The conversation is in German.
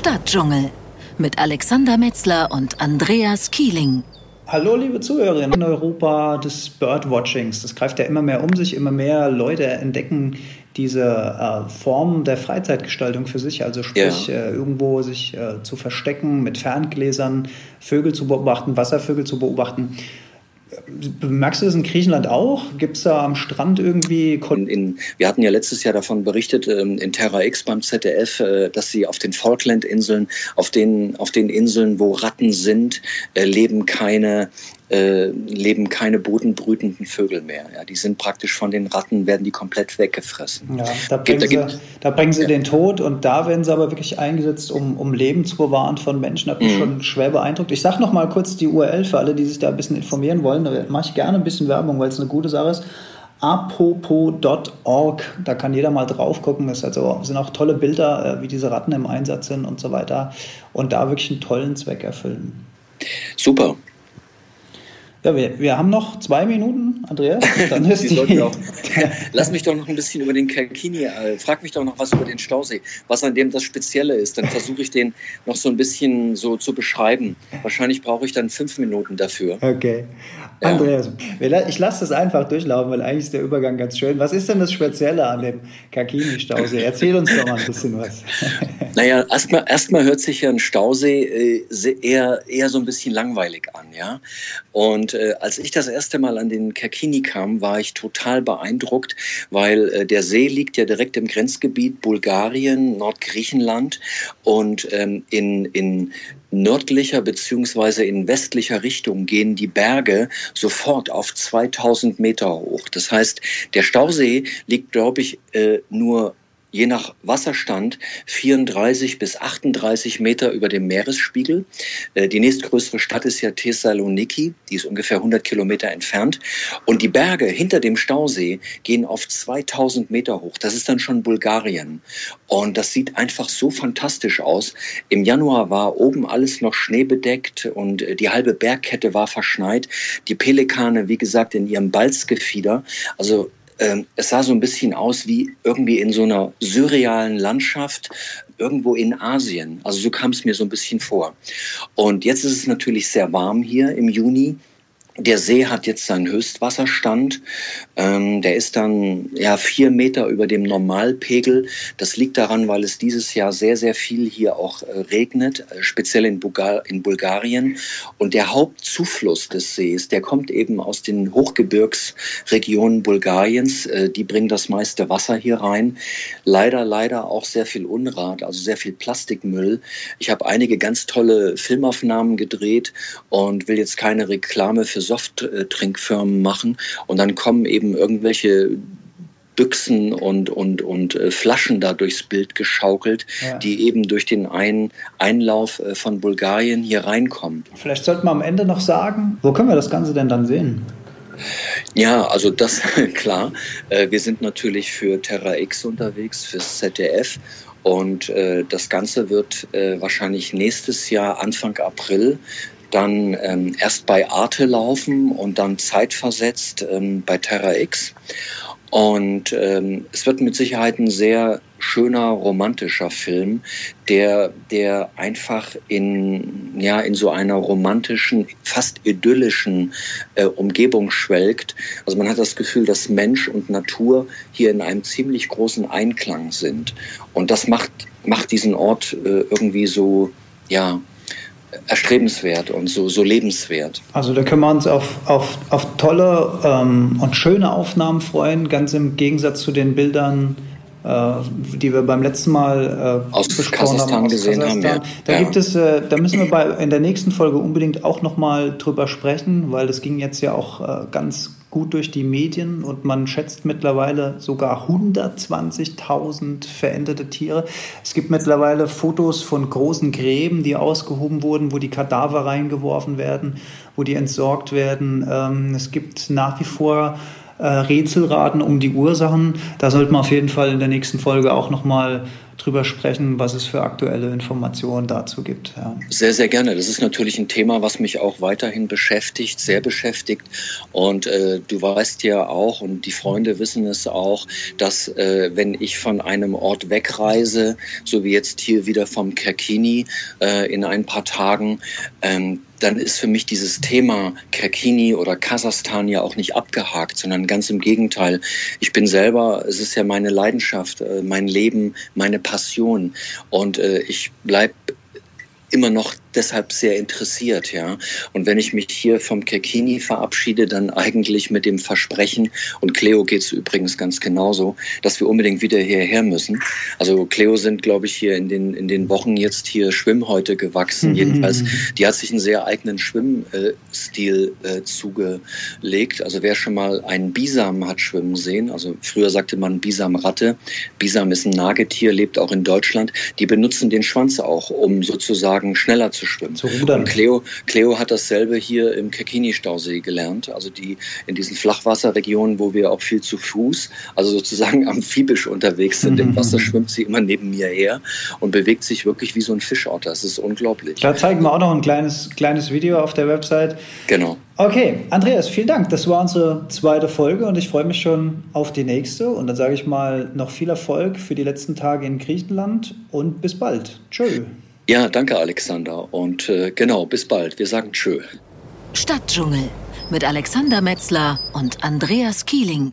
Stadtdschungel mit Alexander Metzler und Andreas Kieling. Hallo, liebe Zuhörerinnen. In Europa des Birdwatchings, das greift ja immer mehr um sich, immer mehr Leute entdecken diese äh, Form der Freizeitgestaltung für sich, also sprich ja. äh, irgendwo sich äh, zu verstecken, mit Ferngläsern Vögel zu beobachten, Wasservögel zu beobachten. Merkst du das in Griechenland auch? Gibt es da am Strand irgendwie... In, in, wir hatten ja letztes Jahr davon berichtet, ähm, in Terra X beim ZDF, äh, dass sie auf den Falkland-Inseln, auf den, auf den Inseln, wo Ratten sind, äh, leben keine äh, leben keine bodenbrütenden Vögel mehr. Ja, die sind praktisch von den Ratten, werden die komplett weggefressen. Ja, da bringen, sie, da bringen sie ja. den Tod und da werden sie aber wirklich eingesetzt, um, um Leben zu bewahren von Menschen. Hat mich mhm. schon schwer beeindruckt. Ich sage noch mal kurz die URL für alle, die sich da ein bisschen informieren wollen. Da mache ich gerne ein bisschen Werbung, weil es eine gute Sache ist apopo.org. Da kann jeder mal drauf gucken. Es also, sind auch tolle Bilder, äh, wie diese Ratten im Einsatz sind und so weiter. Und da wirklich einen tollen Zweck erfüllen. Super. Ja, wir, wir haben noch zwei Minuten, Andreas. Dann ist die, die auch, Lass mich doch noch ein bisschen über den Kalkini, äh, frag mich doch noch was über den Stausee, was an dem das Spezielle ist. Dann versuche ich den noch so ein bisschen so zu beschreiben. Wahrscheinlich brauche ich dann fünf Minuten dafür. Okay. Ja. Andreas, ich lasse das einfach durchlaufen, weil eigentlich ist der Übergang ganz schön. Was ist denn das Spezielle an dem Kalkini-Stausee? Erzähl uns doch mal ein bisschen was. Naja, erstmal erst hört sich ja ein Stausee äh, eher, eher so ein bisschen langweilig an, ja. Und äh, als ich das erste Mal an den Kerkini kam, war ich total beeindruckt, weil äh, der See liegt ja direkt im Grenzgebiet Bulgarien, Nordgriechenland und ähm, in, in nördlicher beziehungsweise in westlicher Richtung gehen die Berge sofort auf 2000 Meter hoch. Das heißt, der Stausee liegt, glaube ich, äh, nur je nach Wasserstand 34 bis 38 Meter über dem Meeresspiegel. Äh, die nächstgrößere Stadt ist ja Thessaloniki, die ist ungefähr 100 Kilometer entfernt. Und die Berge hinter dem Stausee gehen auf 2000 Meter hoch. Das ist dann schon Bulgarien. Und das sieht einfach so fantastisch aus. Im Januar war oben alles noch schneebedeckt und äh, die halbe Bergkette war verschneit. Die Pelikane, wie gesagt, in ihrem Balzgefieder. Also ähm, es sah so ein bisschen aus wie irgendwie in so einer surrealen Landschaft irgendwo in Asien. Also so kam es mir so ein bisschen vor. Und jetzt ist es natürlich sehr warm hier im Juni. Der See hat jetzt seinen Höchstwasserstand. Ähm, der ist dann ja vier Meter über dem Normalpegel. Das liegt daran, weil es dieses Jahr sehr, sehr viel hier auch äh, regnet, äh, speziell in, Bulgar in Bulgarien. Und der Hauptzufluss des Sees, der kommt eben aus den Hochgebirgsregionen Bulgariens. Äh, die bringen das meiste Wasser hier rein. Leider, leider auch sehr viel Unrat, also sehr viel Plastikmüll. Ich habe einige ganz tolle Filmaufnahmen gedreht und will jetzt keine Reklame für Softtrinkfirmen machen und dann kommen eben irgendwelche Büchsen und, und, und äh, Flaschen da durchs Bild geschaukelt, ja. die eben durch den Ein Einlauf äh, von Bulgarien hier reinkommen. Vielleicht sollten wir am Ende noch sagen, wo können wir das Ganze denn dann sehen? Ja, also das klar. Äh, wir sind natürlich für Terra X unterwegs, fürs ZDF. Und das Ganze wird wahrscheinlich nächstes Jahr, Anfang April, dann ähm, erst bei Arte laufen und dann zeitversetzt ähm, bei Terra X. Und ähm, es wird mit Sicherheit ein sehr schöner romantischer Film, der, der einfach in, ja, in so einer romantischen, fast idyllischen äh, Umgebung schwelgt. Also man hat das Gefühl, dass Mensch und Natur hier in einem ziemlich großen Einklang sind. Und das macht, macht diesen Ort äh, irgendwie so, ja, erstrebenswert und so, so lebenswert. Also da können wir uns auf, auf, auf tolle ähm, und schöne Aufnahmen freuen, ganz im Gegensatz zu den Bildern, äh, die wir beim letzten Mal äh, aus Kasachstan haben, aus gesehen Kasachstan. haben. Ja. Da ja. gibt es, äh, da müssen wir bei, in der nächsten Folge unbedingt auch nochmal drüber sprechen, weil das ging jetzt ja auch äh, ganz gut durch die Medien und man schätzt mittlerweile sogar 120.000 veränderte Tiere. Es gibt mittlerweile Fotos von großen Gräben, die ausgehoben wurden, wo die Kadaver reingeworfen werden, wo die entsorgt werden. Ähm, es gibt nach wie vor äh, Rätselraten um die Ursachen. Da sollte man auf jeden Fall in der nächsten Folge auch nochmal drüber sprechen, was es für aktuelle Informationen dazu gibt. Ja. Sehr, sehr gerne. Das ist natürlich ein Thema, was mich auch weiterhin beschäftigt, sehr beschäftigt. Und äh, du weißt ja auch, und die Freunde wissen es auch, dass äh, wenn ich von einem Ort wegreise, so wie jetzt hier wieder vom Kerkini äh, in ein paar Tagen, ähm, dann ist für mich dieses Thema Kerkini oder Kasachstan ja auch nicht abgehakt, sondern ganz im Gegenteil. Ich bin selber, es ist ja meine Leidenschaft, äh, mein Leben, meine Passion. Und äh, ich bleibe immer noch deshalb sehr interessiert, ja. Und wenn ich mich hier vom Kekini verabschiede, dann eigentlich mit dem Versprechen, und Cleo geht es übrigens ganz genauso, dass wir unbedingt wieder hierher müssen. Also Cleo sind, glaube ich, hier in den, in den Wochen jetzt hier Schwimmhäute gewachsen. Mhm. Jedenfalls, die hat sich einen sehr eigenen Schwimmstil äh, zugelegt. Also wer schon mal einen Bisam hat schwimmen sehen, also früher sagte man Bisam-Ratte. Bisam ist ein Nagetier, lebt auch in Deutschland. Die benutzen den Schwanz auch, um sozusagen schneller zu schwimmen. Zu rudern. Und Cleo, Cleo hat dasselbe hier im Kekini-Stausee gelernt, also die in diesen Flachwasserregionen, wo wir auch viel zu Fuß, also sozusagen amphibisch unterwegs sind. Mhm. Im Wasser schwimmt sie immer neben mir her und bewegt sich wirklich wie so ein Fischotter. Das ist unglaublich. Da zeigen wir auch noch ein kleines, kleines Video auf der Website. Genau. Okay, Andreas, vielen Dank. Das war unsere zweite Folge und ich freue mich schon auf die nächste. Und dann sage ich mal noch viel Erfolg für die letzten Tage in Griechenland und bis bald. Tschö. Ja, danke Alexander und äh, genau, bis bald. Wir sagen Tschö. Stadtdschungel mit Alexander Metzler und Andreas Kieling.